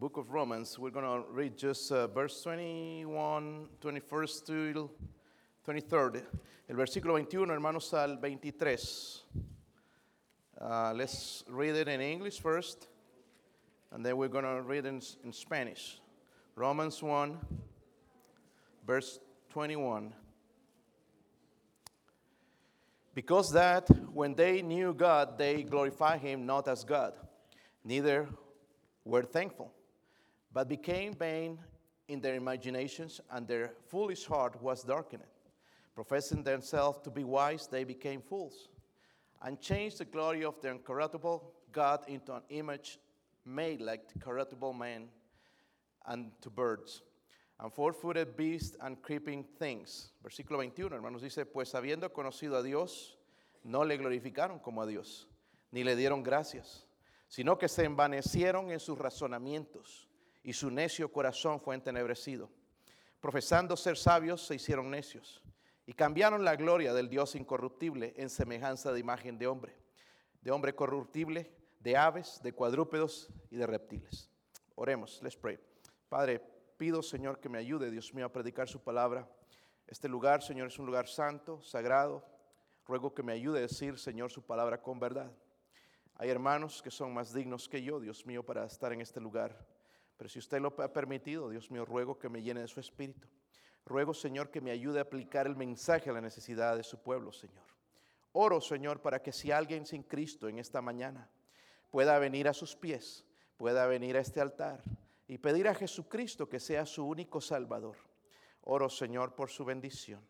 book of Romans. We're going to read just uh, verse 21, 21st to 23rd. El versículo 21, hermanos, al 23. Uh, let's read it in English first, and then we're going to read in, in Spanish. Romans 1, verse 21. Because that when they knew God, they glorified him not as God, neither were thankful, but became vain in their imaginations, and their foolish heart was darkened. Professing themselves to be wise, they became fools, and changed the glory of the incorruptible God into an image made like the corruptible man and to birds and four-footed beasts and creeping things. Versículo 21, hermanos, dice, pues habiendo conocido a Dios, no le glorificaron como a Dios, ni le dieron gracias, sino que se envanecieron en sus razonamientos, y su necio corazón fue entenebrecido. Profesando ser sabios, se hicieron necios, y cambiaron la gloria del Dios incorruptible en semejanza de imagen de hombre, de hombre corruptible, de aves, de cuadrúpedos y de reptiles. Oremos, let's pray. Padre, pido, Señor, que me ayude, Dios mío, a predicar su palabra. Este lugar, Señor, es un lugar santo, sagrado. Ruego que me ayude a decir, Señor, su palabra con verdad. Hay hermanos que son más dignos que yo, Dios mío, para estar en este lugar. Pero si usted lo ha permitido, Dios mío, ruego que me llene de su espíritu. Ruego, Señor, que me ayude a aplicar el mensaje a la necesidad de su pueblo, Señor. Oro, Señor, para que si alguien sin Cristo en esta mañana pueda venir a sus pies, pueda venir a este altar y pedir a Jesucristo que sea su único Salvador. Oro, Señor, por su bendición.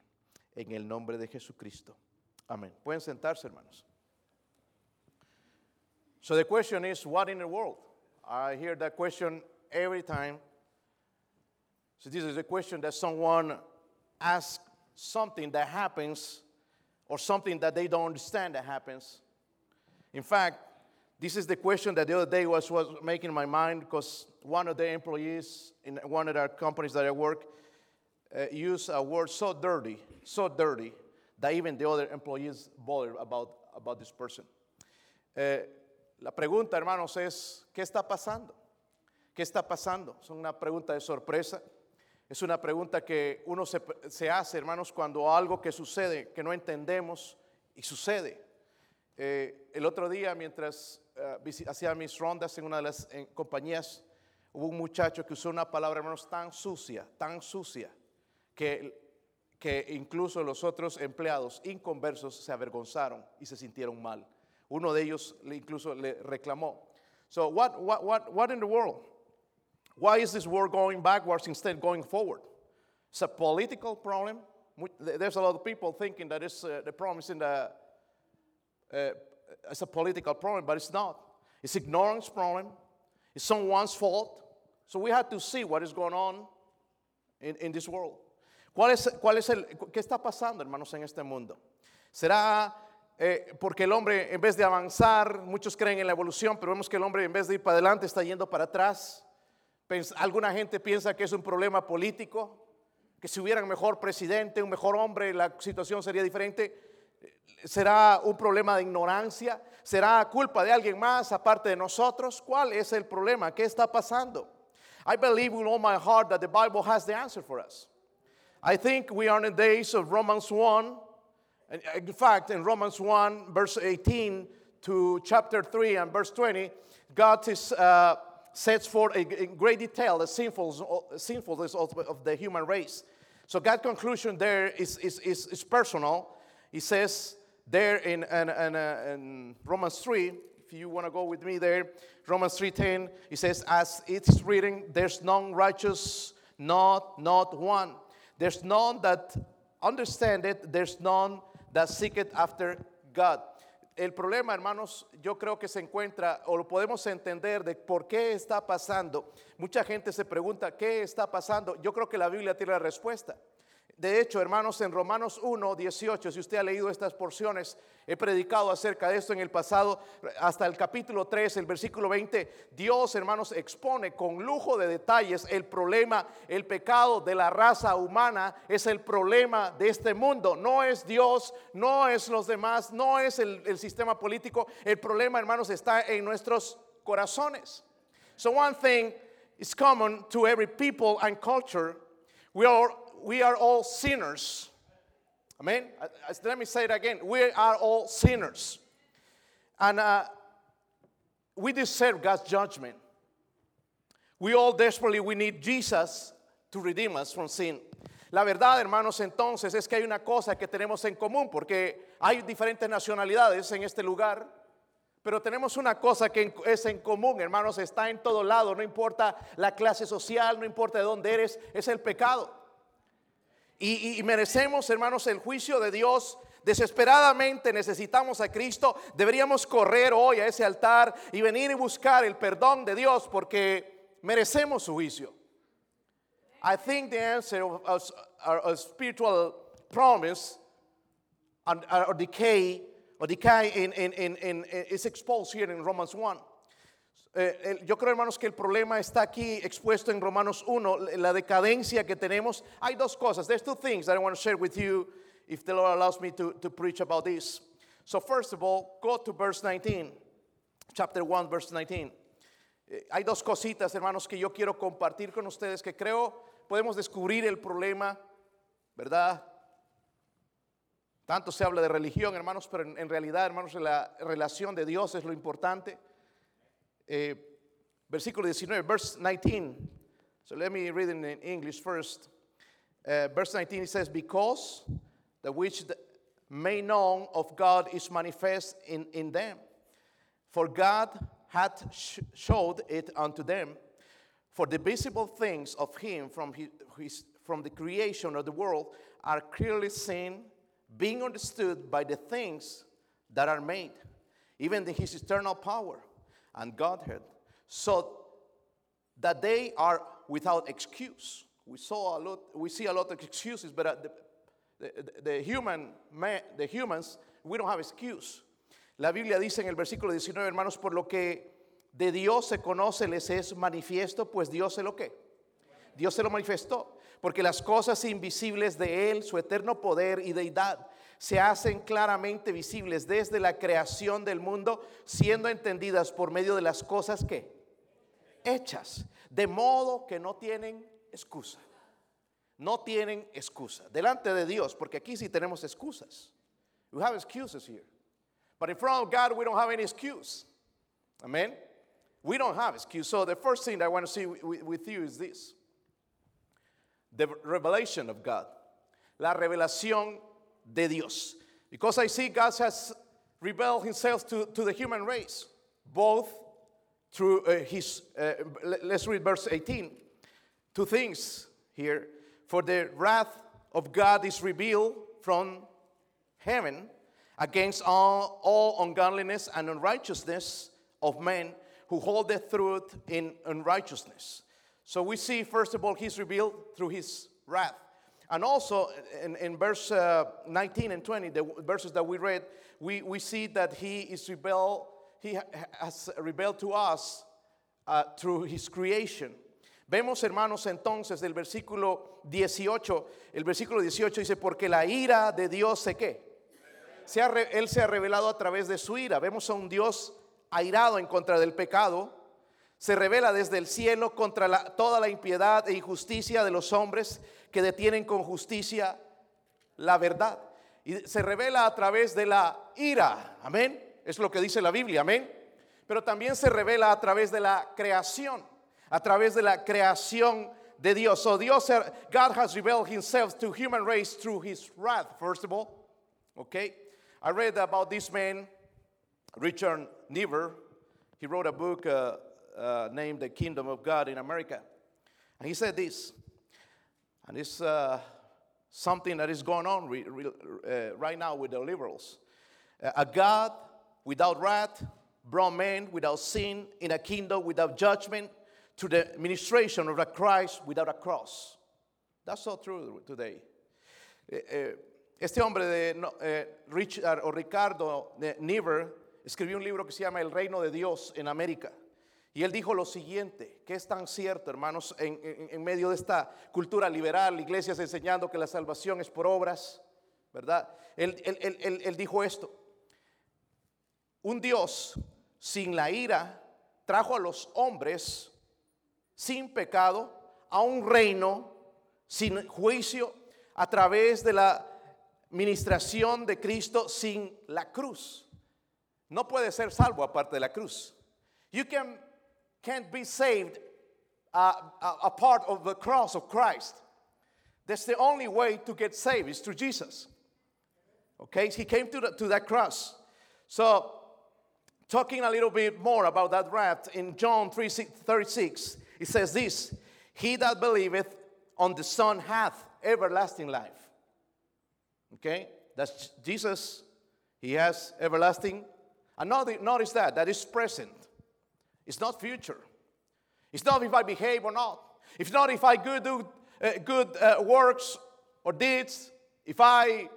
En el nombre de Jesucristo. Amén. Pueden sentarse, hermanos. So the question is, what in the world? I hear that question every time. So this is a question that someone asks something that happens or something that they don't understand that happens. In fact, this is the question that the other day was, was making my mind because one of the employees in one of the companies that I work uh, used a word so dirty, so dirty, that even the other employees bothered about, about this person. Eh, la pregunta, hermanos, es, ¿qué está pasando? ¿Qué está pasando? Es una pregunta de sorpresa. Es una pregunta que uno se, se hace, hermanos, cuando algo que sucede, que no entendemos y sucede. Eh, el otro día, mientras uh, hacía mis rondas en una de las en compañías, hubo un muchacho que usó una palabra, hermanos, tan sucia, tan sucia, que, que incluso los otros empleados inconversos se avergonzaron y se sintieron mal. Uno de ellos incluso le reclamó. So, what, what, what, what in the world? Why is this war going backwards instead of going forward? It's a political problem. There's a lot of people thinking that it's, uh, the problem is in the uh, it's a political problem, but it's not. It's ignorance problem. It's someone's fault. So we have to see what is going on in, in this world. ¿Cuál es, cuál es el, ¿Qué está pasando, hermanos, en este mundo? ¿Será eh, porque el hombre, en vez de avanzar, muchos creen en la evolución, pero vemos que el hombre, en vez de ir para adelante, está yendo para atrás? Alguna gente piensa que es un problema político, que si hubiera un mejor presidente, un mejor hombre, la situación sería diferente. ¿Será un problema de ignorancia? ¿Será culpa de alguien más aparte de nosotros? ¿Cuál es el problema? ¿Qué está pasando? I believe with all my heart that the Bible has the answer for us. I think we are in the days of Romans 1. In fact, in Romans 1, verse 18 to chapter 3 and verse 20, God is, uh, sets forth in great detail the sinfulness of the human race. So God's conclusion there is, is, is, is personal. He says there in, in, in, uh, in Romans 3, if you want to go with me there, Romans 3.10, he says, as it's written, there's none righteous, not, not one. There's none that understand it, there's none that seek it after God. El problema, hermanos, yo creo que se encuentra, o lo podemos entender de por qué está pasando. Mucha gente se pregunta, ¿qué está pasando? Yo creo que la Biblia tiene la respuesta. De hecho, hermanos, en Romanos 1, 18, si usted ha leído estas porciones, he predicado acerca de esto en el pasado, hasta el capítulo 3, el versículo 20, Dios, hermanos, expone con lujo de detalles el problema, el pecado de la raza humana, es el problema de este mundo. No es Dios, no es los demás, no es el, sistema político. El problema, hermanos, está en nuestros corazones. So one thing is common to every people and culture. We are, we are all sinners. Amen? Uh, Let me say it again. We are all sinners. And uh, we deserve God's judgment. We all desperately we need Jesus to redeem us from sin. La verdad, hermanos, entonces es que hay una cosa que tenemos en común, porque hay diferentes nacionalidades en este lugar, pero tenemos una cosa que es en común, hermanos, está en todo lado, no importa la clase social, no importa de dónde eres, es el pecado. Y, y merecemos, hermanos, el juicio de Dios. Desesperadamente necesitamos a Cristo. Deberíamos correr hoy a ese altar y venir y buscar el perdón de Dios porque merecemos su juicio. I think the answer of, of spiritual promise and, or decay or decay in, in, in, in, is exposed here in Romans 1. Eh, yo creo, hermanos, que el problema está aquí expuesto en Romanos 1, la decadencia que tenemos. Hay dos cosas. There's two things that I want to share with you if the Lord allows me to, preach about this. So, first of all, go to verse 19, chapter 1, verse 19. Eh, hay dos cositas, hermanos, que yo quiero compartir con ustedes que creo podemos descubrir el problema, ¿verdad? Tanto se habla de religión, hermanos, pero en realidad, hermanos, la relación de Dios es lo importante. Eh, versículo 19, verse 19. So let me read it in English first. Uh, verse 19 it says, Because the which the may known of God is manifest in, in them. For God hath sh- showed it unto them. For the visible things of him from, his, his, from the creation of the world are clearly seen, being understood by the things that are made, even in his eternal power and Godhead, so that they are without excuse. We saw a lot. We see a lot of excuses, but uh, the, the, human man, the humans, we don't have excuse. La Biblia dice en el versículo 19, hermanos, por lo que de Dios se conoce, les es manifiesto, pues Dios se lo que. Dios se lo manifestó, porque las cosas invisibles de Él, su eterno poder y deidad, se hacen claramente visibles desde la creación del mundo, siendo entendidas por medio de las cosas que hechas, de modo que no tienen excusa. No tienen excusa delante de Dios, porque aquí sí tenemos excusas. We have excuses here. But in front of God, we don't have any excuse. Amen. We don't have excuse. So the first thing I want to see with you is this the revelation of God. La revelación de Dios. Because I see God has revealed himself to, to the human race, both through uh, his, uh, let's read verse 18. Two things here. For the wrath of God is revealed from heaven against all, all ungodliness and unrighteousness of men who hold the truth in unrighteousness. So we see, first of all, he's revealed through his wrath. And also in, in verse uh, 19 and 20, the verses that we read, we, we see that he is rebelled, he has rebelled to us uh, through his creation. Vemos, hermanos, entonces del versículo 18, el versículo 18 dice, porque la ira de Dios se qué? Se ha, él se ha revelado a través de su ira. Vemos a un Dios airado en contra del pecado, se revela desde el cielo contra la, toda la impiedad e injusticia de los hombres que detienen con justicia la verdad. Y se revela a través de la ira, amén. Es lo que dice la Biblia, amén. Pero también se revela a través de la creación, a través de la creación de Dios. So Dios, God has revealed himself to human race through his wrath, first of all. Okay. I read about this man, Richard Niebuhr. He wrote a book uh, uh, named The Kingdom of God in America. And he said this and it's uh, something that is going on re, re, uh, right now with the liberals. Uh, a God without wrath brought men without sin in a kingdom without judgment to the administration of a Christ without a cross. That's so true today. Eh, eh, este hombre de eh, Richard o Ricardo Niebuhr escribió un libro que se llama El Reino de Dios en América. Y él dijo lo siguiente, que es tan cierto, hermanos, en, medio de esta cultura liberal, iglesias enseñando que la salvación es por obras, ¿verdad? Él, él, dijo esto, un Dios sin la ira trajo a los hombres sin pecado a un reino sin juicio a través de la ministración de Cristo sin la cruz. No puede ser salvo aparte de la cruz. You can, can't be saved uh, uh, apart of the cross of Christ. That's the only way to get saved is through Jesus. Okay, he came to, the, to that cross. So, talking a little bit more about that wrath in John 3 36, it says this He that believeth on the Son hath everlasting life. Okay, that's Jesus. He has everlasting. And notice that, that is present. It's not future. It's not if I behave or not. It's not if I good, do uh, good uh, works or deeds. If I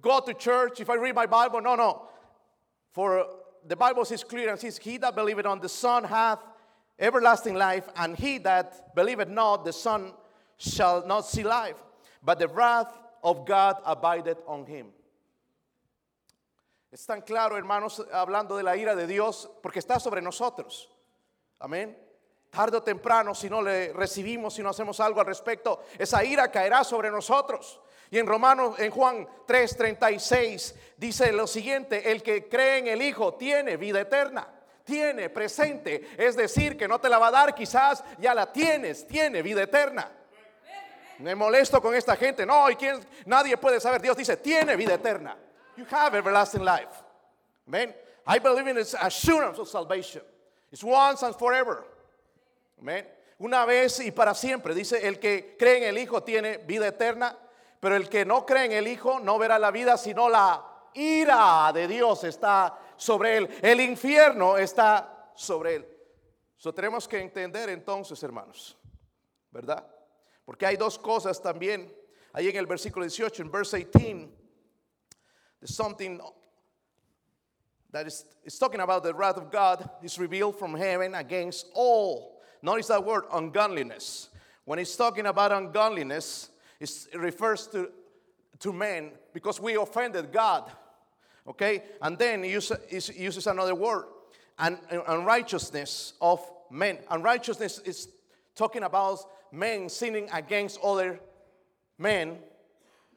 go to church, if I read my Bible. No, no. For the Bible says clear and says, He that believeth on the Son hath everlasting life, and he that believeth not the Son shall not see life, but the wrath of God abideth on him. Es tan claro, hermanos, hablando de la ira de Dios, porque está sobre nosotros. Amén. Tarde o temprano, si no le recibimos, si no hacemos algo al respecto, esa ira caerá sobre nosotros. Y en Romanos, en Juan 3:36, dice lo siguiente: el que cree en el Hijo tiene vida eterna, tiene presente, es decir, que no te la va a dar, quizás ya la tienes, tiene vida eterna. Me molesto con esta gente, no, y quién, nadie puede saber. Dios dice: tiene vida eterna. You have everlasting life. Amen. I believe in its assurance of salvation. It's once and forever. Amen. Una vez y para siempre. Dice: el que cree en el Hijo tiene vida eterna. Pero el que no cree en el Hijo no verá la vida, sino la ira de Dios está sobre él. El infierno está sobre él. Eso tenemos que entender entonces, hermanos, ¿verdad? Porque hay dos cosas también. Ahí en el versículo 18, en verse 18, there's something that is it's talking about the wrath of God is revealed from heaven against all. Notice that word, ungodliness. When he's talking about ungodliness, it refers to, to men because we offended God. Okay? And then he uses, uses another word, and unrighteousness of men. Unrighteousness is talking about men sinning against other men.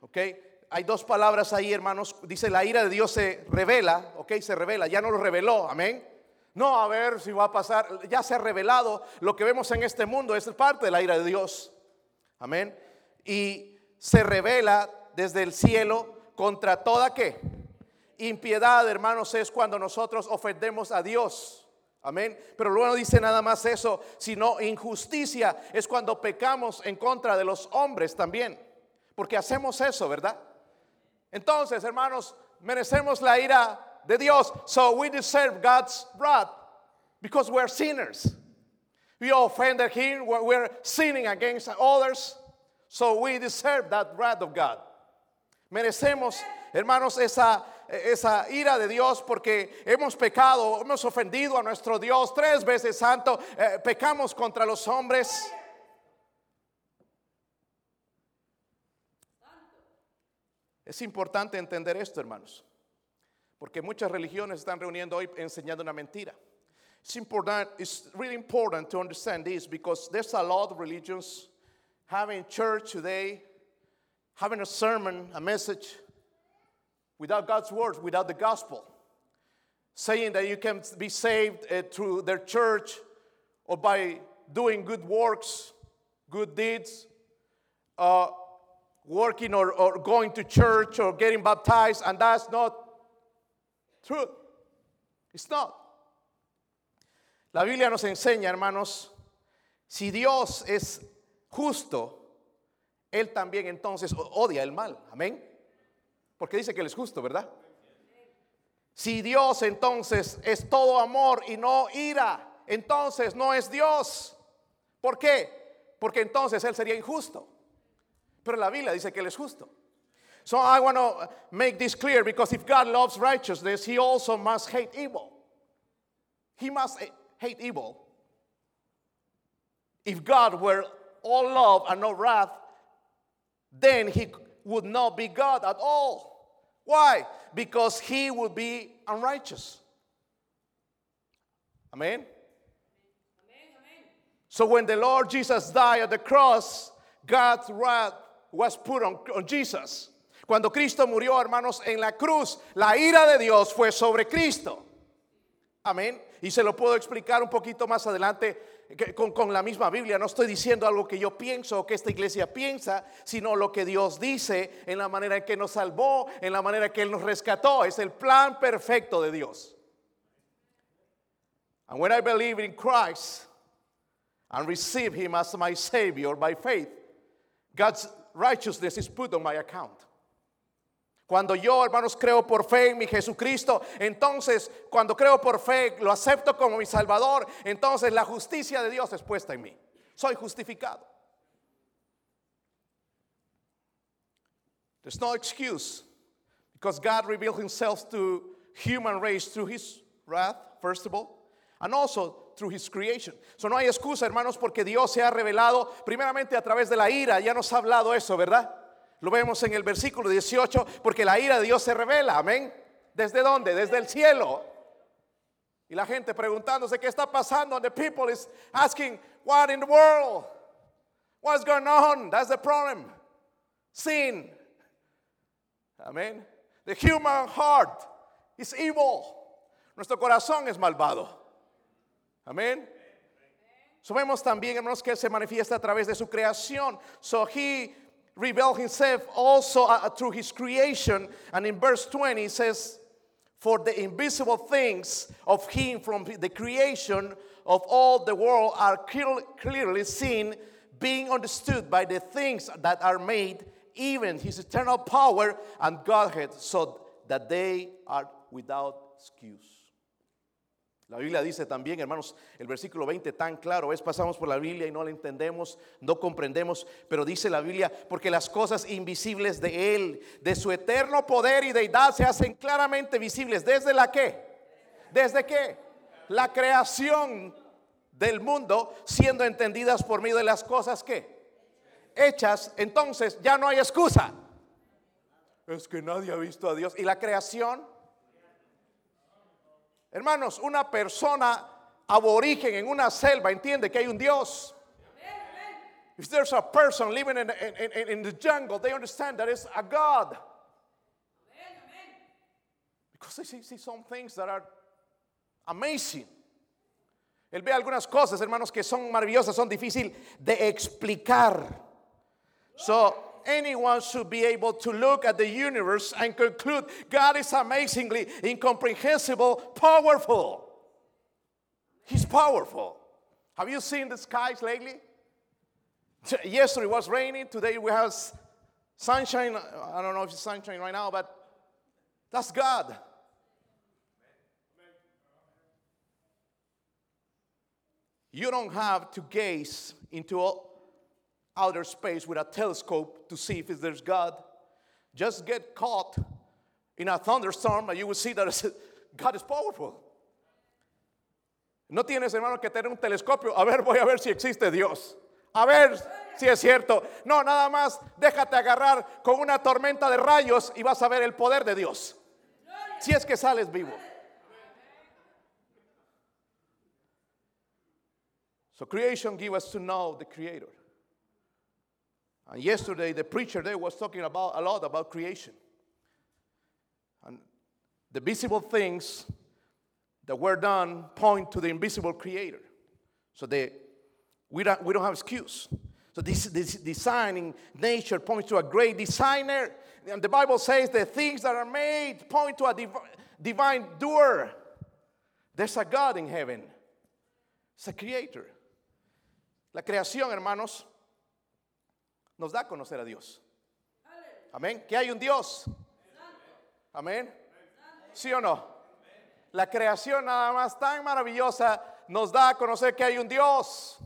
Okay? Hay dos palabras ahí, hermanos. Dice la ira de Dios se revela, ok, se revela, ya no lo reveló, amén. No, a ver si va a pasar, ya se ha revelado. Lo que vemos en este mundo es parte de la ira de Dios, amén y se revela desde el cielo contra toda que impiedad, hermanos, es cuando nosotros ofendemos a Dios. Amén. Pero luego no dice nada más eso, sino injusticia es cuando pecamos en contra de los hombres también. Porque hacemos eso, ¿verdad? Entonces, hermanos, merecemos la ira de Dios. So we deserve God's wrath because we're sinners. We offended Him, we're sinning against others. So we deserve that wrath of God. Merecemos, hermanos, esa, esa ira de Dios porque hemos pecado, hemos ofendido a nuestro Dios tres veces santo, eh, pecamos contra los hombres. Es importante entender esto, hermanos, porque muchas religiones están reuniendo hoy enseñando una mentira. It's important, it's really important to understand this because there's a lot of religions having church today, having a sermon, a message, without God's word, without the gospel, saying that you can be saved uh, through their church or by doing good works, good deeds, uh, working or, going to church or getting baptized, and that's not true. It's not. La Biblia nos enseña, hermanos, si Dios es justo, Él también entonces odia el mal. Amén. Porque dice que Él es justo, ¿verdad? Si Dios entonces es todo amor y no ira, entonces no es Dios. ¿Por qué? Porque entonces Él sería injusto. Pero la Biblia dice que Él es justo. So I want to make this clear because if God loves righteousness, He also must hate evil. He must hate evil. If God were all love and no wrath, then he would not be God at all. Why? Because he would be unrighteous. Amen? Amen. So when the Lord Jesus died at the cross, God's wrath was put on, Jesus. Cuando Cristo murió, hermanos, en la cruz, la ira de Dios fue sobre Cristo. Amén. Y se lo puedo explicar un poquito más adelante con, con la misma Biblia. No estoy diciendo algo que yo pienso o que esta iglesia piensa, sino lo que Dios dice en la manera en que nos salvó, en la manera en que Él nos rescató. Es el plan perfecto de Dios. And when I believe in Christ and receive Him as my Savior by faith, God's righteousness is put on my account. Cuando yo, hermanos, creo por fe en mi Jesucristo, entonces cuando creo por fe, lo acepto como mi Salvador, entonces la justicia de Dios es puesta en mí. Soy justificado. There's no excuse because God revealed himself to human race through his wrath, first of all, and also through his creation. So no hay excusa, hermanos, porque Dios se ha revelado primeramente a través de la ira. Ya nos ha hablado eso, ¿verdad? Lo vemos en el versículo 18, porque la ira de Dios se revela, amén. ¿Desde dónde? Desde el cielo. Y la gente preguntándose qué está pasando. And the people is asking, what in the world? What's going on? That's the problem. Sin. Amén. The human heart is evil. Nuestro corazón es malvado. Amén. So también, hermanos, que se manifiesta a través de su creación. So he revealed himself also uh, through his creation. And in verse 20 it says, For the invisible things of him from the creation of all the world are clear- clearly seen, being understood by the things that are made, even his eternal power and Godhead, so that they are without excuse. La Biblia dice también, hermanos, el versículo 20 tan claro es, pasamos por la Biblia y no la entendemos, no comprendemos, pero dice la Biblia, porque las cosas invisibles de Él, de su eterno poder y deidad se hacen claramente visibles. ¿Desde la qué? ¿Desde qué? La creación del mundo siendo entendidas por medio de las cosas que hechas, entonces ya no hay excusa. Es que nadie ha visto a Dios. ¿Y la creación? Hermanos, una persona aborigen en una selva entiende que hay un Dios. If there's a person living in, in, in, the jungle, they understand that it's a God. Because they see, see some things that are amazing. Él ve algunas cosas, hermanos, que son maravillosas, son difíciles de explicar. So anyone should be able to look at the universe and conclude God is amazingly incomprehensible, powerful. He's powerful. Have you seen the skies lately? Yesterday was raining. Today we have sunshine. I don't know if it's sunshine right now, but that's God. You don't have to gaze into all outer space with a telescope to see if there's God. Just get caught in a thunderstorm and you will see that God is powerful. No tienes, hermano, que tener un telescopio. A ver, voy a ver si existe Dios. A ver si es cierto. No, nada más déjate agarrar con una tormenta de rayos y vas a ver el poder de Dios. Si es que sales vivo. So creation give us to know the creator. And yesterday the preacher there was talking about a lot about creation. And the visible things that were done point to the invisible creator. So they, we, don't, we don't have excuse. So this, this designing nature points to a great designer. And the Bible says the things that are made point to a div- divine doer. There's a God in heaven. It's a creator. La creación, hermanos, nos da a conocer a Dios. Amén. Que hay un Dios. Amén. ¿Sí o no? La creación nada más tan maravillosa nos da a conocer que hay un Dios.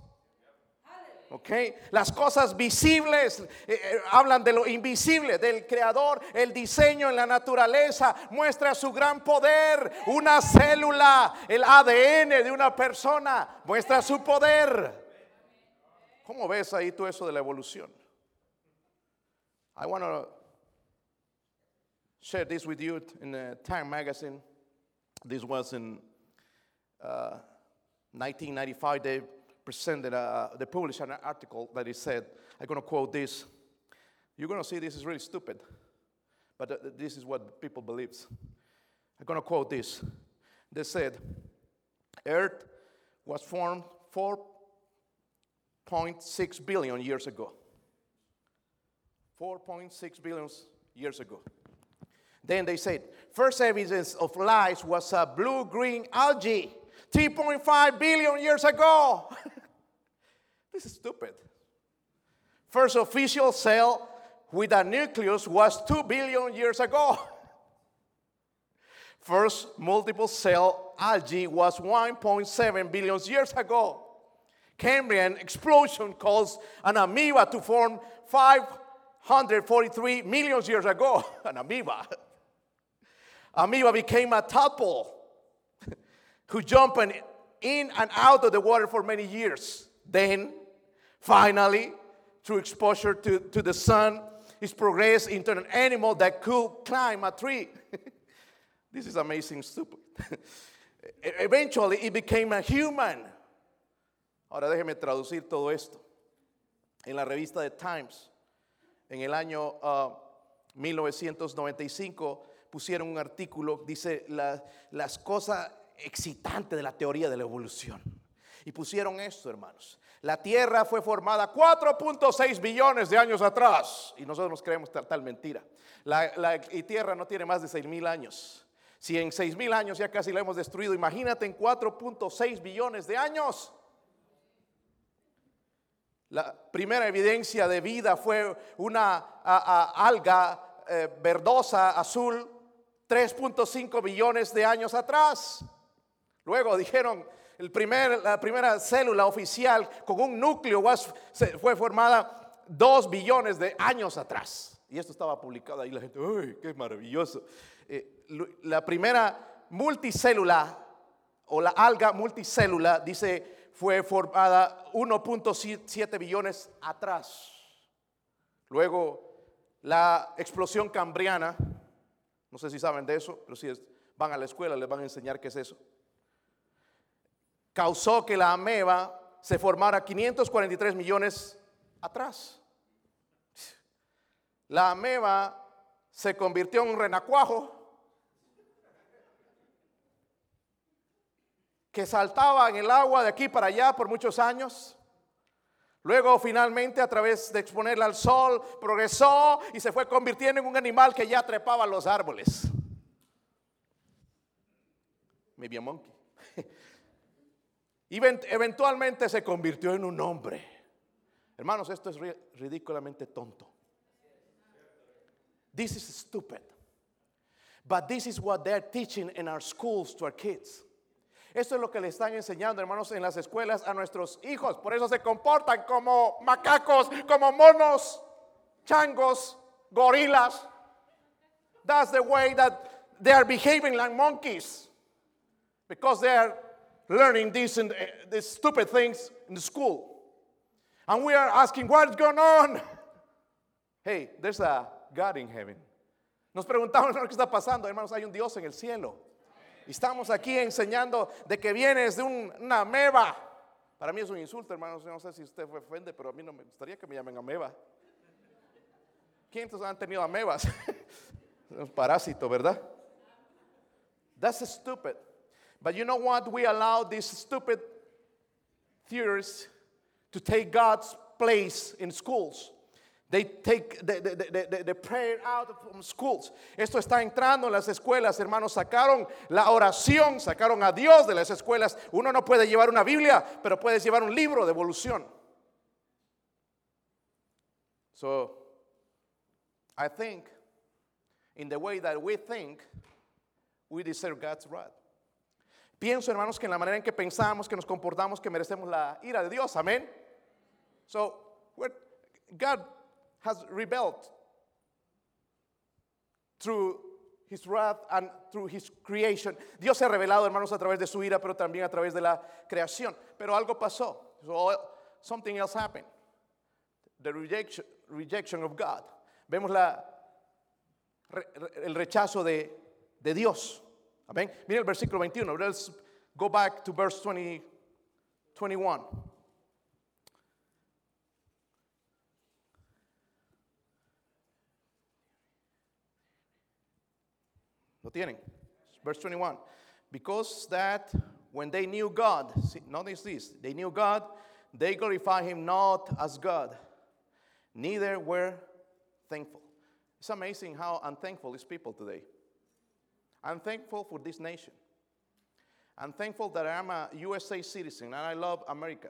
¿Ok? Las cosas visibles eh, eh, hablan de lo invisible, del creador, el diseño en la naturaleza muestra su gran poder. Una célula, el ADN de una persona muestra su poder. ¿Cómo ves ahí tú eso de la evolución? I want to share this with you in the Time magazine. This was in uh, 1995. They presented, uh, they published an article that it said, I'm going to quote this. You're going to see this is really stupid, but uh, this is what people believe. I'm going to quote this. They said, Earth was formed 4.6 billion years ago. 4.6 billion years ago. Then they said, first evidence of life was a blue green algae 3.5 billion years ago. this is stupid. First official cell with a nucleus was 2 billion years ago. First multiple cell algae was 1.7 billion years ago. Cambrian explosion caused an amoeba to form 543 million years ago. An amoeba. Amoeba became a tadpole who jumped in and out of the water for many years. Then, finally, through exposure to, to the sun, it's progressed into an animal that could climb a tree. this is amazing, stupid. Eventually, it became a human. Ahora déjeme traducir todo esto. En la revista The Times, en el año uh, 1995, pusieron un artículo, dice la, las cosas excitantes de la teoría de la evolución. Y pusieron esto, hermanos. La Tierra fue formada 4.6 billones de años atrás. Y nosotros nos creemos tal, mentira. La, la Tierra no tiene más de 6 mil años. Si en 6 mil años ya casi la hemos destruido, imagínate en 4.6 billones de años. La primera evidencia de vida fue una alga eh, verdosa azul 3.5 billones de años atrás. Luego dijeron, el primer, la primera célula oficial con un núcleo fue formada 2 billones de años atrás. Y esto estaba publicado ahí, la gente, ¡ay, qué maravilloso! Eh, la primera multicélula o la alga multicélula, dice, fue formada 1.7 billones atrás. Luego, la explosión cambriana, no sé si saben de eso, pero si van a la escuela les van a enseñar qué es eso. Causó que la ameba se formara 543 millones atrás. La ameba se convirtió en un renacuajo que saltaba en el agua de aquí para allá por muchos años. Luego finalmente a través de exponerla al sol progresó y se fue convirtiendo en un animal que ya trepaba los árboles. Maybe a monkey. Y eventualmente se convirtió en un hombre. Hermanos, esto es ridículamente tonto. This is stupid. But this is what they're teaching in our schools to our kids. Esto es lo que le están enseñando, hermanos, en las escuelas a nuestros hijos. Por eso se comportan como macacos, como monos, changos, gorilas. That's the way that they are behaving like monkeys. Because they are learning these, uh, these stupid things in the school. And we are asking, what's going on? Hey, there's a God in heaven. Nos preguntamos qué está pasando, hermanos, hay un Dios en el cielo. Estamos aquí enseñando de que vienes de una ameba. Para mí es un insulto, hermanos. No sé si usted fue ofende, pero a mí no me gustaría que me llamen ameba. ¿Quiénes han tenido amebas? un parásito, ¿verdad? That's stupid. But you know what? We allow these stupid theories to take God's place in schools. They take the, the, the, the, prayer out from schools. Esto está entrando en las escuelas, hermanos. Sacaron la oración, sacaron a Dios de las escuelas. Uno no puede llevar una Biblia, pero puedes llevar un libro de evolución. So, I think, in the way that we think, we deserve God's wrath. Pienso, hermanos, que en la manera en que pensamos, que nos comportamos, que merecemos la ira de Dios. Amén. So, God has rebelled through his wrath and through his creation. Dios se ha revelado, hermanos, a través de su ira, pero también a través de la creación. Pero algo pasó. So, something else happened. The rejection, rejection of God. Vemos la, el rechazo de, de Dios. Amén. Mira el versículo 21. Let's go back to verse 20, 21. Tienen. Verse 21. Because that when they knew God, see, notice this, they knew God, they glorified him not as God, neither were thankful. It's amazing how unthankful is people today. I'm thankful for this nation. I'm thankful that I'm a USA citizen and I love America.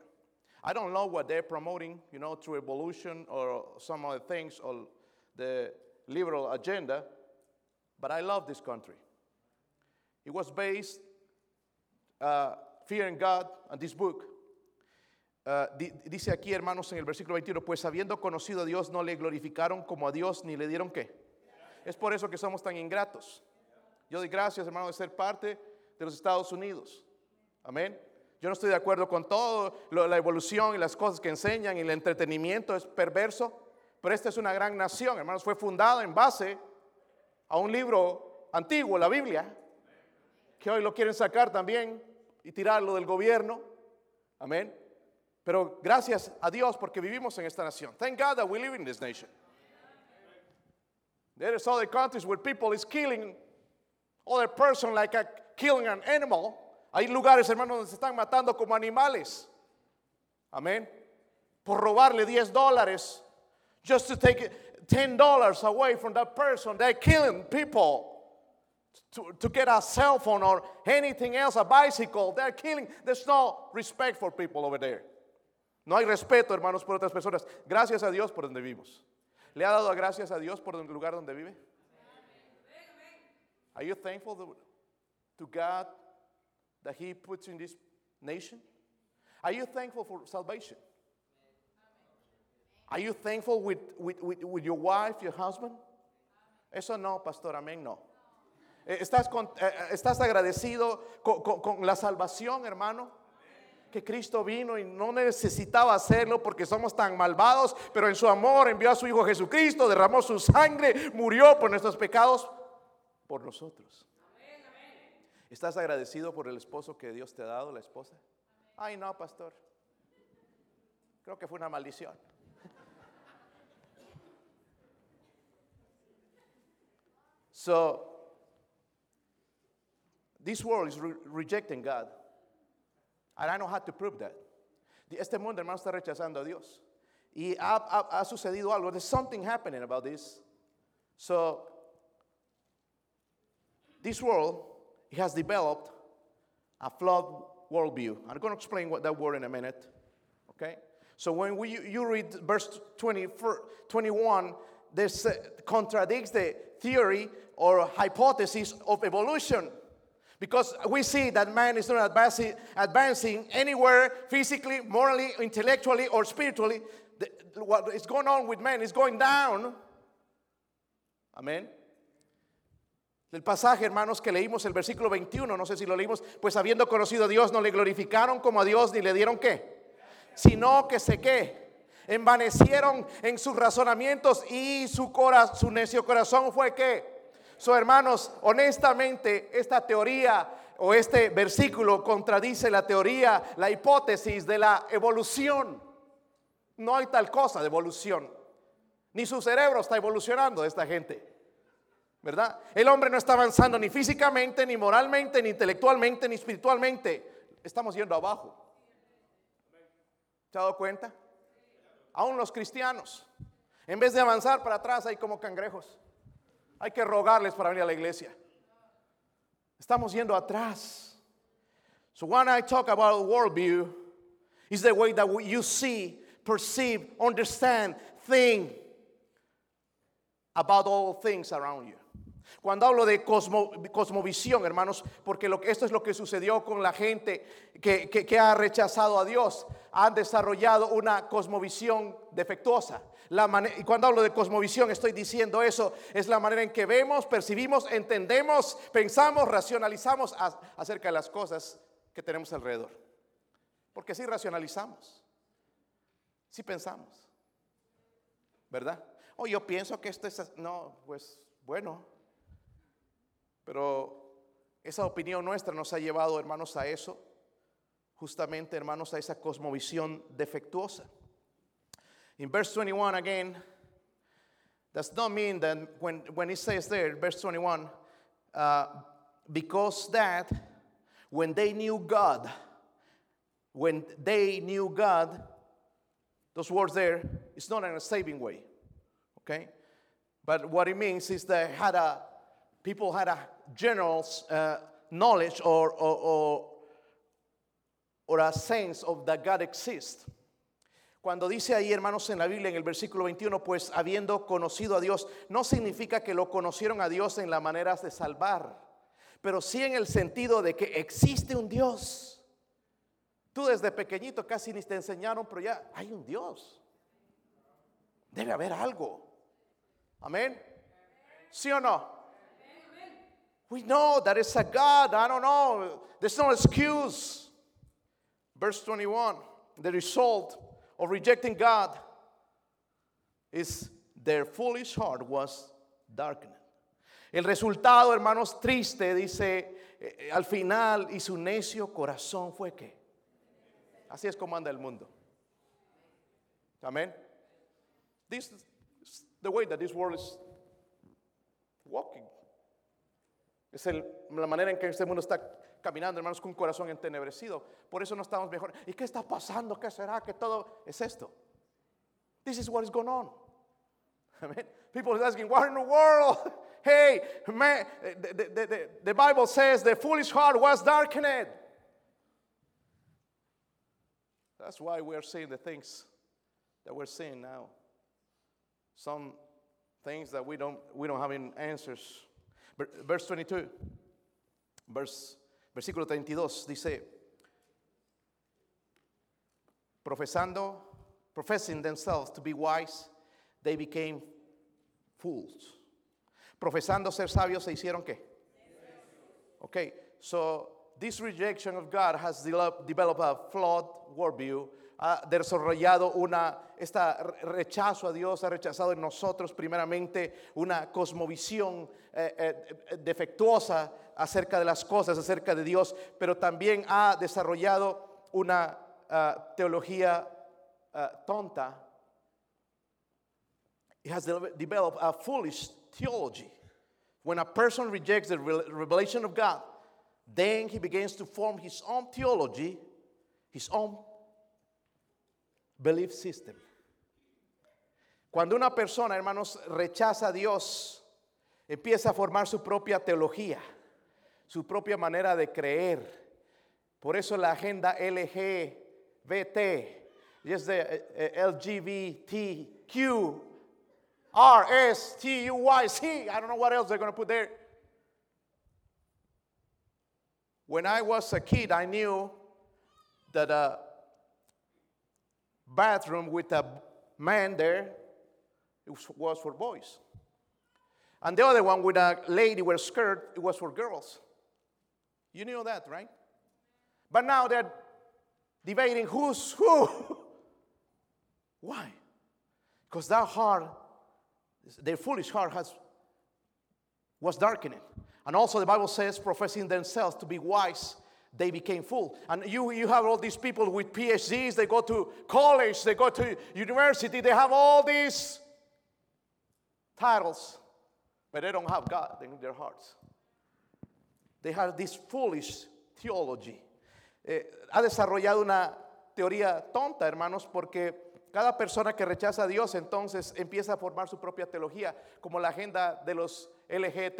I don't know what they're promoting, you know, through evolution or some other things or the liberal agenda, but I love this country. It was based, uh, fearing God, and this book. Uh, di- dice aquí, hermanos, en el versículo 21, pues habiendo conocido a Dios, no le glorificaron como a Dios, ni le dieron qué. Es por eso que somos tan ingratos. Yo doy gracias, hermano, de ser parte de los Estados Unidos. Amén. Yo no estoy de acuerdo con todo, lo- la evolución y las cosas que enseñan y el entretenimiento es perverso, pero esta es una gran nación, hermanos. Fue fundada en base a un libro antiguo, la Biblia, que hoy lo quieren sacar también y tirarlo del gobierno. Amén. Pero gracias a Dios porque vivimos en esta nación. Thank God that we live in this nation. There is other countries where people is killing other person like killing an animal. Hay lugares, hermanos, donde se están matando como animales. Amén. Por robarle 10 dólares. Just to take 10 dollars away from that person. They're killing people. To, to get a cell phone or anything else, a bicycle. They're killing. There's no respect for people over there. No hay respeto, hermanos, por otras personas. Gracias a Dios por donde vivimos. ¿Le ha dado gracias a Dios por el lugar donde vive? Are you thankful to- to God that He puts in this nation? Are you thankful for salvation? Are you thankful with, with, with, with your wife, your husband? Eso no, pastor, amén, no. Eh, ¿Estás, con- eh, eh, estás agradecido con- con la salvación, hermano? Que Cristo vino y no necesitaba hacerlo porque somos tan malvados, pero en su amor envió a su Hijo Jesucristo, derramó su sangre, murió por nuestros pecados, por nosotros. ¿Estás agradecido por el esposo que Dios te ha dado, la esposa? Ay, no, pastor. Creo que fue una maldición. So, this world is re- rejecting God. And I know how to prove that. Este mundo, hermano, está rechazando a Dios. Y ha, ha- ha sucedido algo. There's something happening about this. So, this world has developed a flawed worldview. I'm going to explain what that word in a minute. Okay? So when we, you read verse 20, 21, this uh, contradicts the theory or hypothesis of evolution. Because we see that man is not advancing, advancing anywhere physically, morally, intellectually, or spiritually. The- what is going on with man is going down. Amén. El pasaje, hermanos, que leímos el versículo 21, no sé si lo leímos, pues habiendo conocido a Dios, no le glorificaron como a Dios ni le dieron qué, sino que se qué, envanecieron en sus razonamientos y su, necio corazón fue que, so hermanos, honestamente, esta teoría o este versículo contradice la teoría, la hipótesis de la evolución. No hay tal cosa de evolución, ni su cerebro está evolucionando esta gente. ¿verdad? El hombre no está avanzando ni físicamente, ni moralmente, ni intelectualmente, ni espiritualmente. Estamos yendo abajo. ¿Se ha dado cuenta? Aún los cristianos, en vez de avanzar para atrás, hay como cangrejos. Hay que rogarles para venir a la iglesia. Estamos yendo atrás. So when I talk about worldview, is the way that you see, perceive, understand, think about all things around you. Cuando hablo de cosmo- cosmovisión, hermanos, porque lo esto es lo que sucedió con la gente que, ha rechazado a Dios, han desarrollado una cosmovisión defectuosa. Y cuando hablo de cosmovisión estoy diciendo eso, es la manera en que vemos, percibimos, entendemos, pensamos, racionalizamos acerca de las cosas que tenemos alrededor. Porque si racionalizamos, si pensamos, ¿verdad? O yo pienso que esto es, no, pues bueno, pero esa opinión nuestra nos ha llevado, hermanos, a eso, justamente, hermanos, a esa cosmovisión defectuosa. In verse 21 again, does not mean that when, when it says there, verse 21, uh, because that when they knew God, when they knew God, those words there, it's not in a saving way, okay? But what it means is that had a people had a general uh, knowledge or, or, a sense of that God exists. Cuando dice ahí, hermanos, en la Biblia, en el versículo 21, pues habiendo conocido a Dios, no significa que lo conocieron a Dios en las maneras de salvar, pero sí en el sentido de que existe un Dios. Tú desde pequeñito casi ni te enseñaron, pero ya hay un Dios. Debe haber algo. Amén. ¿Sí o no? We know that it's a God. I don't know. There's no excuse. Verse 21 the result of rejecting God is their foolish heart was darkened. El resultado, hermanos, triste, dice eh, al final, y su necio corazón fue que. Así es como anda el mundo. Amén. This is the way that this world is walking. Es el- la manera en que este mundo está caminando, hermanos, con un corazón entenebrecido. Por eso no estamos mejor. ¿Y qué está pasando? ¿Qué será? Que todo es esto. This is what is going on. Amen. People are asking, what in the world? Hey, man, the, the, Bible says the foolish heart was darkened. That's why we're seeing the things that we're seeing now. Some things that we don't, we don't have any answers. Ver- Verse 22, verse, versículo 32 dice, profesando, professing themselves to be wise, they became fools. Profesando ser sabios, se hicieron qué? Okay, so this rejection of God has developed a flawed worldview, ha desarrollado una, este rechazo a Dios, ha rechazado en nosotros primeramente una cosmovisión eh, eh, defectuosa acerca de las cosas, acerca de Dios, pero también ha desarrollado una ah, teología ah, tonta it has de- developed a foolish theology. When a person rejects the re- revelation of God, then he begins to form his own theology, his own belief system. Cuando una persona, hermanos, rechaza a Dios, empieza a formar su propia teología, su propia manera de creer. Por eso la agenda LGBT, y es de eh, eh, LGBTQ, R S T U Y C. I don't know what else they're going to put there. When I was a kid, I knew that a bathroom with a man there it was- for boys. And the other one with a lady with a skirt, it was for girls. You knew that, right? But now they're debating who's who. Why? Because that heart their foolish heart has was darkening. And also the Bible says, professing themselves to be wise, they became full. And you, you have all these people with PhDs, they go to college, they go to university, they have all these titles, but they don't have God in their hearts. They have this foolish theology. Eh, ha desarrollado una teoría tonta, hermanos, porque cada persona que rechaza a Dios entonces empieza a formar su propia teología, como la agenda de los LGT,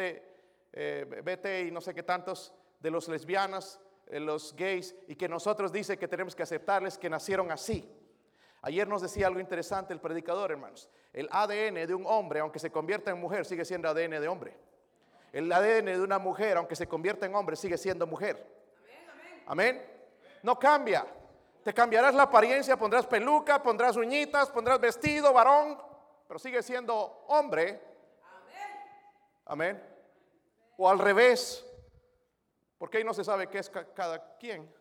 eh, BT y no sé qué tantos, de los lesbianas, los gays, y que nosotros dice que tenemos que aceptarles que nacieron así. Ayer nos decía algo interesante el predicador, hermanos. El ADN de un hombre, aunque se convierta en mujer, sigue siendo ADN de hombre. El ADN de una mujer, aunque se convierta en hombre, sigue siendo mujer. Amén. No cambia. Te cambiarás la apariencia, pondrás peluca, pondrás uñitas, pondrás vestido, varón, pero sigue siendo hombre. Amén. O al revés. Porque ahí no se sabe qué es ca- cada quien.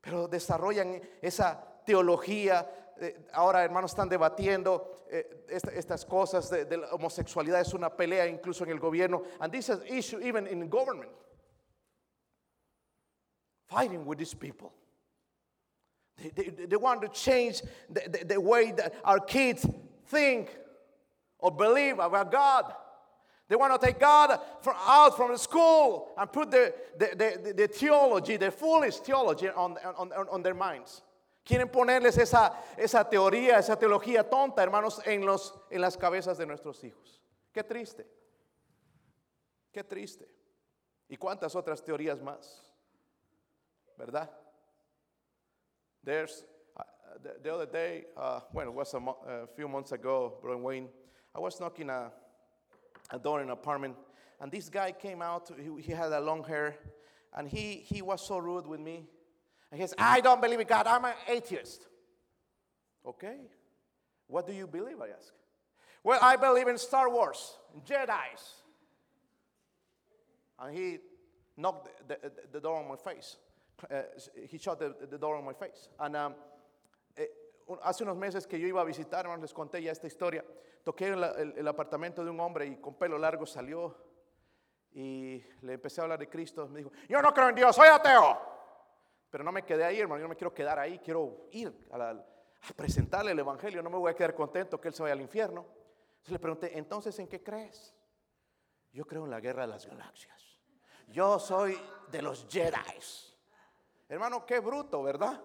Pero desarrollan esa teología. eh, ahora, hermanos, están debatiendo eh, esta- estas cosas de, la homosexualidad. Es una pelea incluso en el gobierno. And this is issue even in government. Fighting with these people. They, want to change the way that our kids think or believe about God. They want to take God from, out from the school and put the, the, the, the theology, the foolish theology on, on, on, their minds. Quieren ponerles esa, esa teoría, esa teología tonta, hermanos, en, los, en las cabezas de nuestros hijos. Qué triste. Qué triste. ¿Y cuántas otras teorías más? ¿Verdad? There's, uh, the, the, other day, uh, well, it was a, mo- a few months ago, Brother Wayne, I was knocking a, a door in an apartment, and this guy came out. He, he had a long hair, and he, he was so rude with me. And he says, I don't believe in God. I'm an atheist. Okay. What do you believe? I ask. Well, I believe in Star Wars, in Jedi's. And he knocked the, the, the door on my face. Uh, he shut the, the door on my face. And um, hace unos meses que yo iba a visitar, hermanos, les conté ya esta historia. Toqué el, apartamento de un hombre y con pelo largo salió y le empecé a hablar de Cristo. Me dijo, yo no creo en Dios, soy ateo. Pero no me quedé ahí, hermano, yo no me quiero quedar ahí, quiero ir a, la- presentarle el Evangelio, no me voy a quedar contento que él se vaya al infierno. Entonces le pregunté, entonces, ¿en qué crees? Yo creo en la guerra de las galaxias. Yo soy de los Jedi. Hermano, qué bruto, ¿verdad?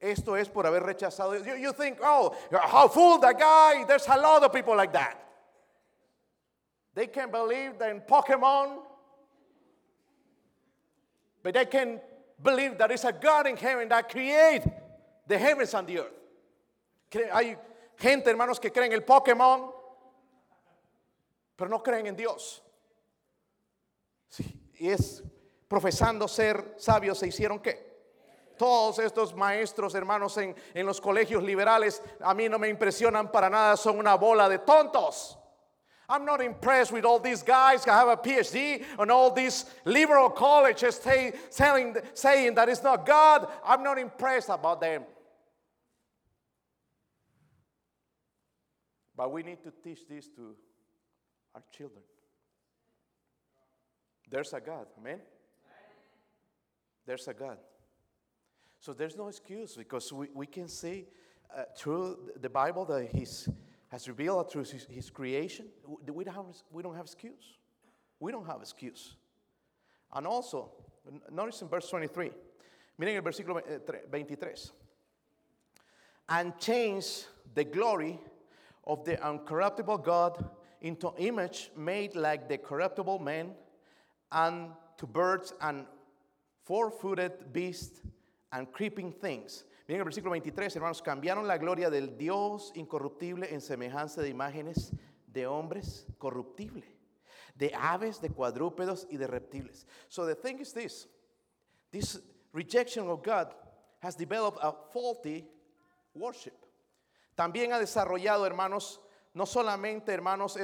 Esto es por haber rechazado. You, think, oh, how fool that guy. There's a lot of people like that. They can believe in Pokemon, but they can believe there is a God in heaven that create the heavens and the earth. Hay gente, hermanos, que creen en el Pokémon, pero no creen en Dios. Sí, y es profesando ser sabios, ¿se hicieron qué? Todos estos maestros, hermanos, en, en los colegios liberales, a mí no me impresionan para nada, son una bola de tontos. I'm not impressed with all these guys who have a PhD and all these liberal colleges say, telling, saying that it's not God. I'm not impressed about them. But we need to teach this to our children. There's a God, amen? There's a God. So there's no excuse because we, we can see uh, through the Bible that He's has revealed through His, his creation. We don't, have, we don't have excuse. We don't have excuse. And also, notice in verse 23. Miren el versículo eh, 23. And change the glory of the uncorruptible God into image made like the corruptible man and to birds and four-footed beasts and creeping things. Miren el versículo 23, hermanos, cambiaron la gloria del Dios incorruptible en semejanza de imágenes de hombres corruptibles, de aves, de cuadrúpedos y de reptiles. So the thing is this, this rejection of God has developed a faulty worship. También ha desarrollado, hermanos, no solamente, hermanos,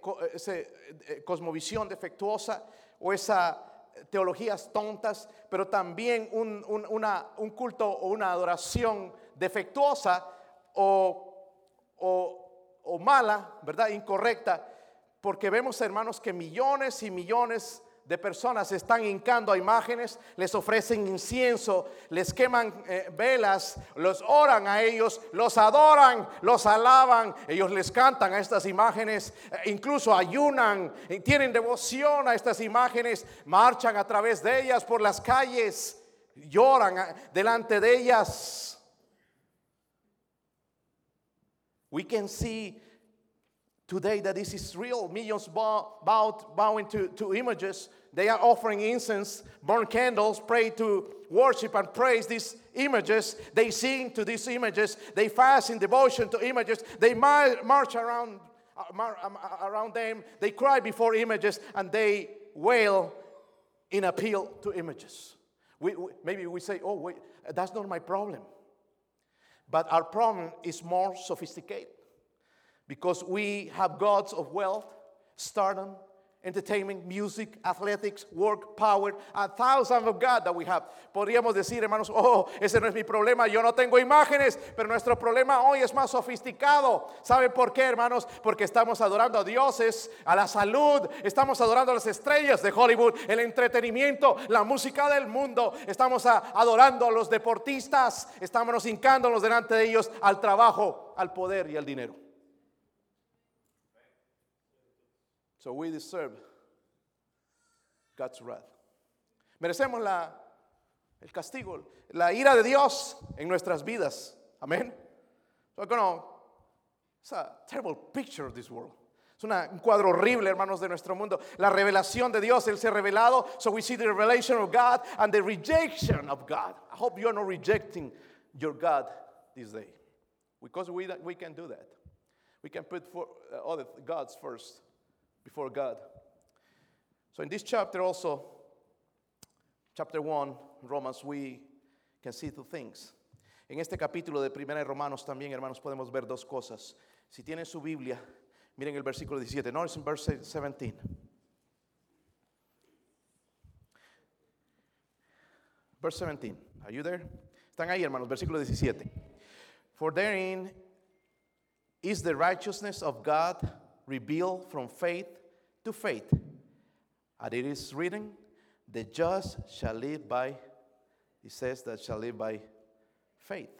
co- ese, eh, cosmovisión defectuosa o esa teologías tontas, pero también un, un- culto o una adoración defectuosa o, o- o mala, ¿verdad? Incorrecta, porque vemos, hermanos, que millones y millones de personas están hincando a imágenes, les ofrecen incienso, les queman eh, velas, los oran a ellos, los adoran, los alaban, ellos les cantan a estas imágenes, eh, incluso ayunan, eh, tienen devoción a estas imágenes, marchan a través de ellas por las calles, lloran ah, delante de ellas. We can see today that this is real. Millions bow, bow, bowing to, to images. They are offering incense, burn candles, pray to worship and praise these images. They sing to these images. They fast in devotion to images. They march around, uh, um, uh, around them. They cry before images and they wail in appeal to images. We, we- maybe we say, oh, wait, that's not my problem. But our problem is more sophisticated because we have gods of wealth, stardom, entertainment, music, athletics, work, power, a thousand of God that we have. Podríamos decir, hermanos, oh, ese no es mi problema, yo no tengo imágenes, pero nuestro problema hoy es más sofisticado. ¿Sabe por qué, hermanos? Porque estamos adorando a dioses, a la salud, estamos adorando a las estrellas de Hollywood, el entretenimiento, la música del mundo, estamos adorando a los deportistas, estamos hincándonos delante de ellos al trabajo, al poder y al dinero. So we deserve God's wrath. Merecemos la, el castigo, la ira de Dios en nuestras vidas. Amén. So, no, it's a terrible picture of this world. Es una, un cuadro horrible, hermanos, de nuestro mundo. La revelación de Dios, Él se ha revelado. So we see the revelation of God and the rejection of God. I hope you're not rejecting your God this day. Because we, we can do that. We can put for, uh, other gods first before God. So in this chapter also, chapter 1, Romans, we can see two things. En este capítulo de Primera de Romanos también, hermanos, podemos ver dos cosas. Si tienen su Biblia, miren el versículo 17. No, it's in verse 17. Verse 17. Are you there? Están ahí, hermanos, versículo 17. For therein is the righteousness of God revealed from faith to faith. And it is written, the just shall live by, it says that shall live by faith.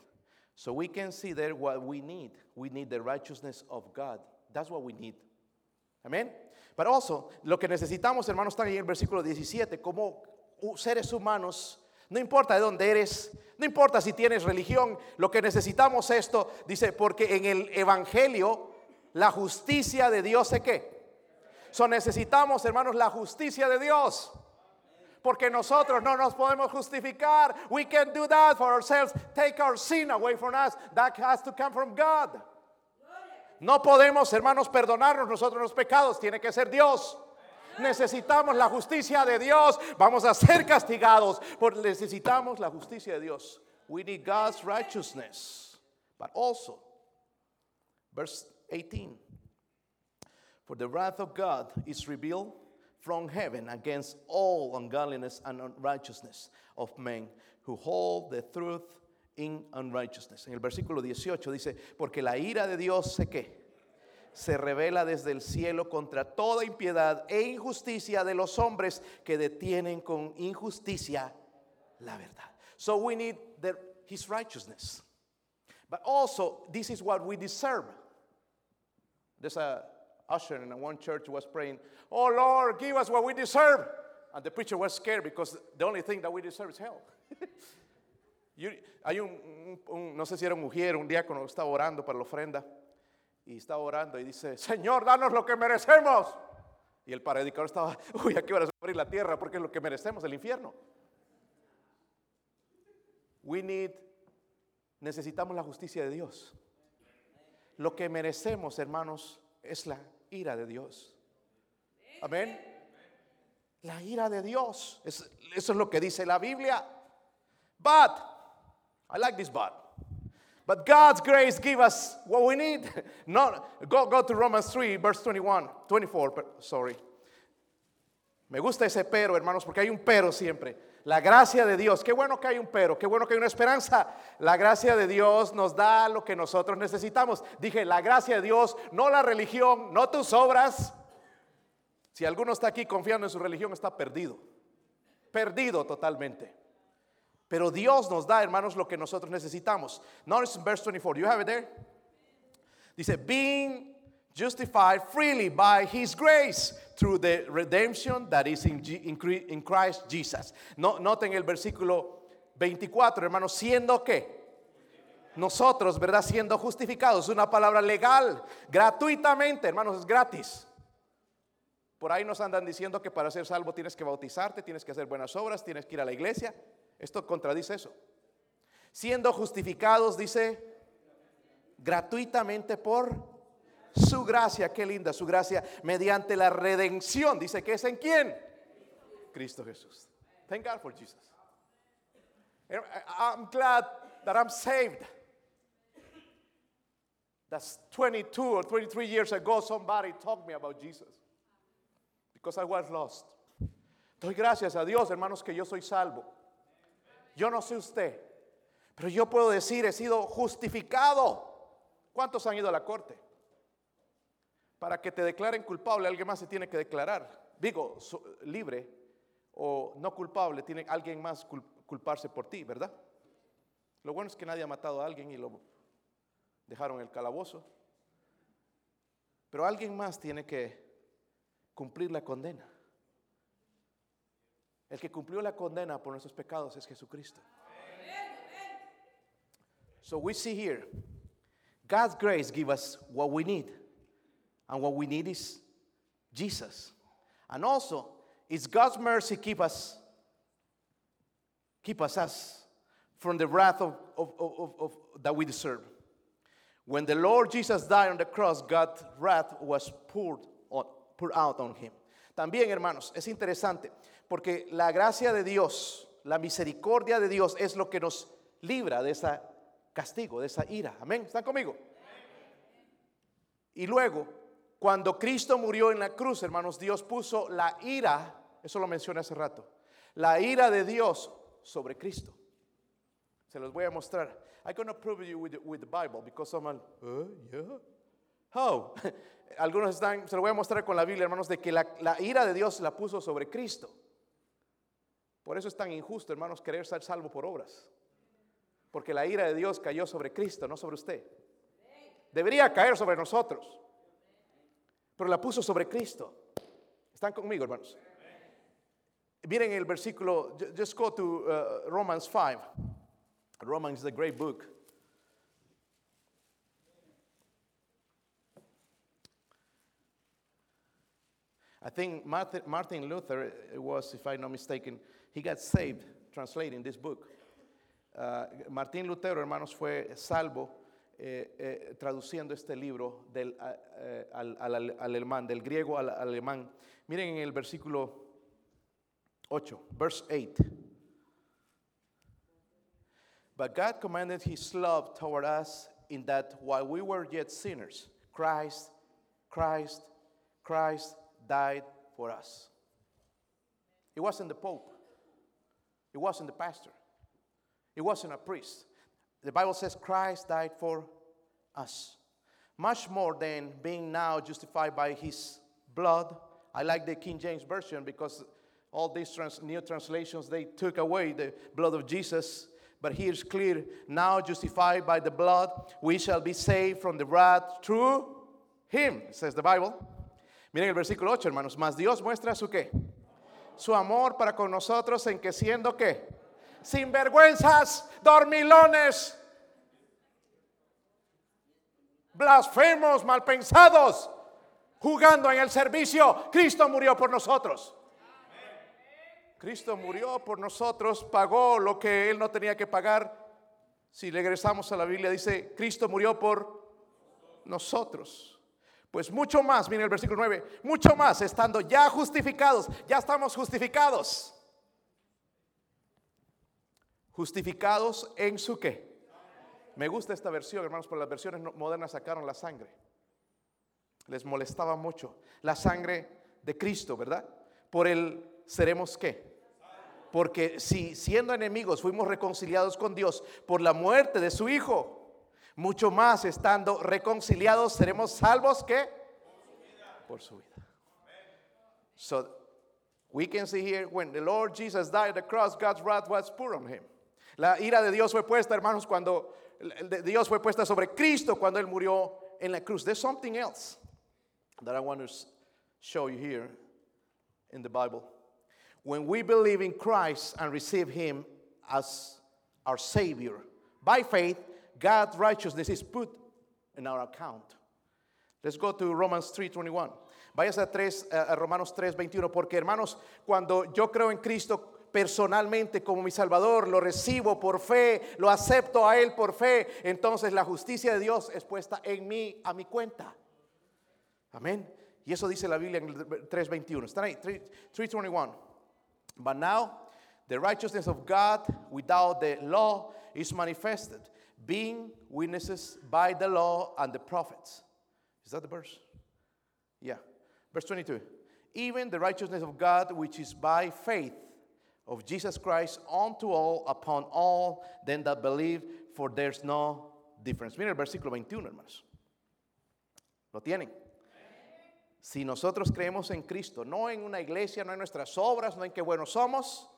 So we can see there what we need. We need the righteousness of God. That's what we need. Amén. But also, lo que necesitamos, hermanos, está en el versículo 17, como seres humanos, no importa de dónde eres, no importa si tienes religión, lo que necesitamos esto, dice, porque en el Evangelio la justicia de Dios es qué. So necesitamos, hermanos, la justicia de Dios. Porque nosotros no nos podemos justificar. We can do that for ourselves. Take our sin away from us. That has to come from God. No podemos, hermanos, perdonarnos nosotros los pecados. Tiene que ser Dios. Necesitamos la justicia de Dios. Vamos a ser castigados. Porque necesitamos la justicia de Dios. We need God's righteousness. But also, verse 18. For the wrath of God is revealed from heaven against all ungodliness and unrighteousness of men who hold the truth in unrighteousness. En el versículo 18 dice, porque la ira de Dios se qué? Se revela desde el cielo contra toda impiedad e injusticia de los hombres que detienen con injusticia la verdad. So we need the, his righteousness. But also, this is what we deserve. There's a usher in one church was praying, Oh Lord, give us what we deserve. And the preacher was scared because the only thing that we deserve is hell. you, hay un, un, no sé si era un mujer, un diácono, estaba orando para la ofrenda y estaba orando y dice, Señor, danos lo que merecemos. Y el predicador estaba, uy, aquí van a sufrir la tierra porque es lo que merecemos, el infierno. We need, necesitamos la justicia de Dios. Lo que merecemos, hermanos, es la ira de Dios. Amén. La ira de Dios. Es, eso es lo que dice la Biblia. But, I like this but. But God's grace give us what we need. No, go, go to Romans 3, verse 21, 24, sorry. Me gusta ese pero, hermanos, porque hay un pero siempre. La gracia de Dios, qué bueno que hay un pero, qué bueno que hay una esperanza. La gracia de Dios nos da lo que nosotros necesitamos. Dije, la gracia de Dios, no la religión, no tus obras. Si alguno está aquí confiando en su religión, está perdido. Perdido totalmente. Pero Dios nos da, hermanos, lo que nosotros necesitamos. Notice in verse 24. You have it there? Dice, being justified freely by his grace through the redemption that is in, in Christ Jesus. No, noten el versículo 24, hermanos, siendo que nosotros, ¿verdad? Siendo justificados, una palabra legal, gratuitamente, hermanos, es gratis. Por ahí nos andan diciendo que para ser salvo tienes que bautizarte, tienes que hacer buenas obras, tienes que ir a la iglesia. Esto contradice eso. Siendo justificados, dice, gratuitamente por su gracia, qué linda su gracia, mediante la redención. Dice que es en quién? Cristo Jesús. Thank God for Jesus. I'm glad that I'm saved. That's 22 or 23 years ago, somebody told me about Jesus because I was lost. Doy gracias a Dios, hermanos, que yo soy salvo. Yo no sé usted, pero yo puedo decir, he sido justificado. ¿Cuántos han ido a la corte? Para que te declaren culpable, alguien más se tiene que declarar. Digo, libre o no culpable, tiene alguien más culparse por ti, ¿verdad? Lo bueno es que nadie ha matado a alguien y lo dejaron en el calabozo. Pero alguien más tiene que cumplir la condena. El que cumplió la condena por nuestros pecados es Jesucristo. So we see here, God's grace give us what we need. And what we need is Jesus. And also, it's God's mercy keep us keep us, us from the wrath of, of, of, of, that we deserve. When the Lord Jesus died on the cross, God's wrath was poured, on, poured out on him. También, hermanos, es interesante porque la gracia de Dios, la misericordia de Dios es lo que nos libra de ese castigo, de esa ira. Amén. ¿Están conmigo? Y luego, cuando Cristo murió en la cruz, hermanos, Dios puso la ira, eso lo mencioné hace rato, la ira de Dios sobre Cristo. Se los voy a mostrar. I'm going to prove you with, with the Bible because someone, uh, yeah. How? Algunos están, se lo voy a mostrar con la Biblia, hermanos, de que la ira de Dios la puso sobre Cristo. Por eso es tan injusto, hermanos, querer ser salvo por obras. Porque la ira de Dios cayó sobre Cristo, no sobre usted. Debería caer sobre nosotros. Pero la puso sobre Cristo. ¿Están conmigo, hermanos? Miren el versículo, ju- just go to uh, Romans 5. Romans is a great book. I think Martin, Luther it was, if I'm not mistaken, he got saved translating this book. Uh, Martín Lutero, hermanos, fue salvo eh, eh, traduciendo este libro del, eh, al, al- al alemán, del griego al, al alemán. Miren en el versículo 8, verse 8. But God commanded his love toward us in that while we were yet sinners, Christ, Christ, Christ died for us. It wasn't the Pope. It wasn't the pastor. It wasn't a priest. The Bible says Christ died for us. Much more than being now justified by his blood. I like the King James Version because all these trans- new translations they took away the blood of Jesus. But here's clear now justified by the blood, we shall be saved from the wrath through him, says the Bible. Miren el versículo 8, hermanos. Mas Dios muestra su qué? Su amor para con nosotros en que siendo qué? Sinvergüenzas, dormilones, blasfemos, malpensados, jugando en el servicio, Cristo murió por nosotros. Cristo murió por nosotros, pagó lo que Él no tenía que pagar. Si regresamos a la Biblia, dice, Cristo murió por nosotros. Pues mucho más, miren el versículo 9, mucho más, estando ya justificados, ya estamos justificados. Justificados en su qué. Me gusta esta versión, hermanos, porque las versiones modernas sacaron la sangre. Les molestaba mucho. La sangre de Cristo, ¿verdad? Por el seremos qué. Porque si siendo enemigos fuimos reconciliados con Dios por la muerte de su Hijo, mucho más estando reconciliados seremos salvos que por su vida. So we can see here when the Lord Jesus died the cross, God's wrath was poured on him. La ira de Dios fue puesta, hermanos, cuando Dios fue puesta sobre Cristo cuando él murió en la cruz. There's something else that I want to show you here in the Bible. When we believe in Christ and receive him as our savior by faith, God's righteousness is put in our account. Let's go to Romans 3:21. Váyase a, 3, a Romanos 3:21 porque hermanos, cuando yo creo en Cristo personalmente como mi Salvador, lo recibo por fe, lo acepto a él por fe, entonces la justicia de Dios es puesta en mí a mi cuenta. Amén. Y eso dice la Biblia en el 3:21. Están ahí, 3, 3:21. But now the righteousness of God without the law is manifested, being witnesses by the law and the prophets. Is that the verse? Yeah. Verse 22. Even the righteousness of God, which is by faith of Jesus Christ, unto all, upon all them that believe, for there's no difference. Miren el versículo 21, hermanos. ¿Lo tienen? Si nosotros creemos en Cristo, no en una iglesia, no en nuestras obras, no en qué buenos somos,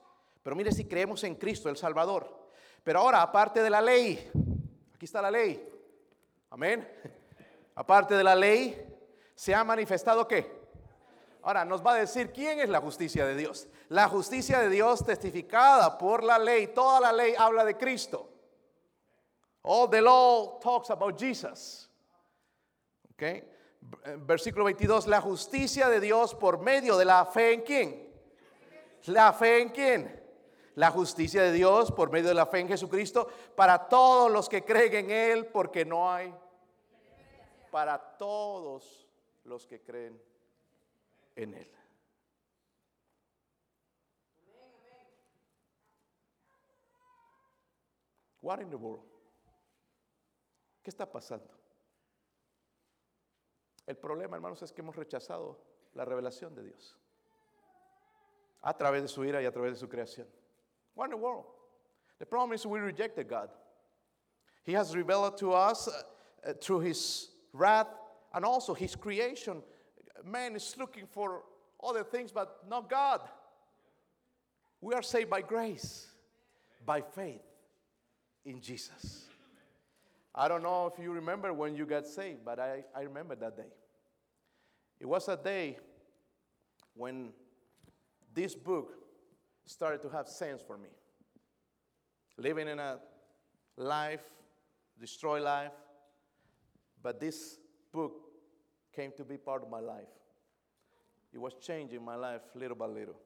pero mire si creemos en Cristo, el Salvador. Pero ahora, aparte de la ley, aquí está la ley. Amén. Aparte de la ley, se ha manifestado qué? Ahora nos va a decir quién es la justicia de Dios. La justicia de Dios testificada por la ley. Toda la ley habla de Cristo. All the law talks about Jesus. Okay. Versículo 22, la justicia de Dios por medio de la fe en quién? La fe en quién? La justicia de Dios por medio de la fe en Jesucristo para todos los que creen en Él, porque no hay. Para todos los que creen en Él. What in the world? ¿Qué está pasando? El problema, hermanos, es que hemos rechazado la revelación de Dios a través de su ira y a través de su creación. What in the world? The problem is we rejected God. He has revealed to us uh, through His wrath and also His creation. Man is looking for other things, but not God. We are saved by grace, by faith in Jesus. I don't know if you remember when you got saved, but I, I remember that day. It was a day when this book started to have sense for me. Living in a life, destroy life, but this book came to be part of my life. It was changing my life little by little.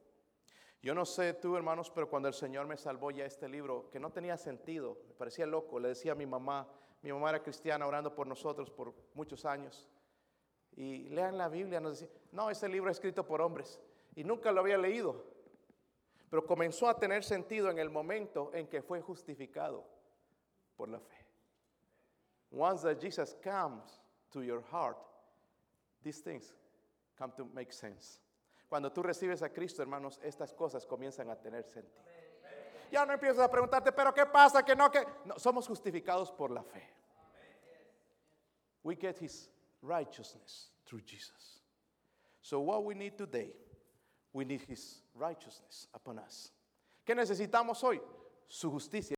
Yo no sé tú, hermanos, pero cuando el Señor me salvó ya este libro, que no tenía sentido, me parecía loco, le decía a mi mamá, mi mamá era cristiana orando por nosotros por muchos años. Y lean la Biblia, nos decía, no, ese libro es escrito por hombres. Y nunca lo había leído. Pero comenzó a tener sentido en el momento en que fue justificado por la fe. Once that Jesus comes to your heart, these things come to make sense. Cuando tú recibes a Cristo, hermanos, estas cosas comienzan a tener sentido. Ya no empiezas a preguntarte, pero ¿qué pasa? Que no, que no, somos justificados por la fe. We get his righteousness through Jesus. So what we need today, we need his righteousness upon us. ¿Qué necesitamos hoy? Su justicia.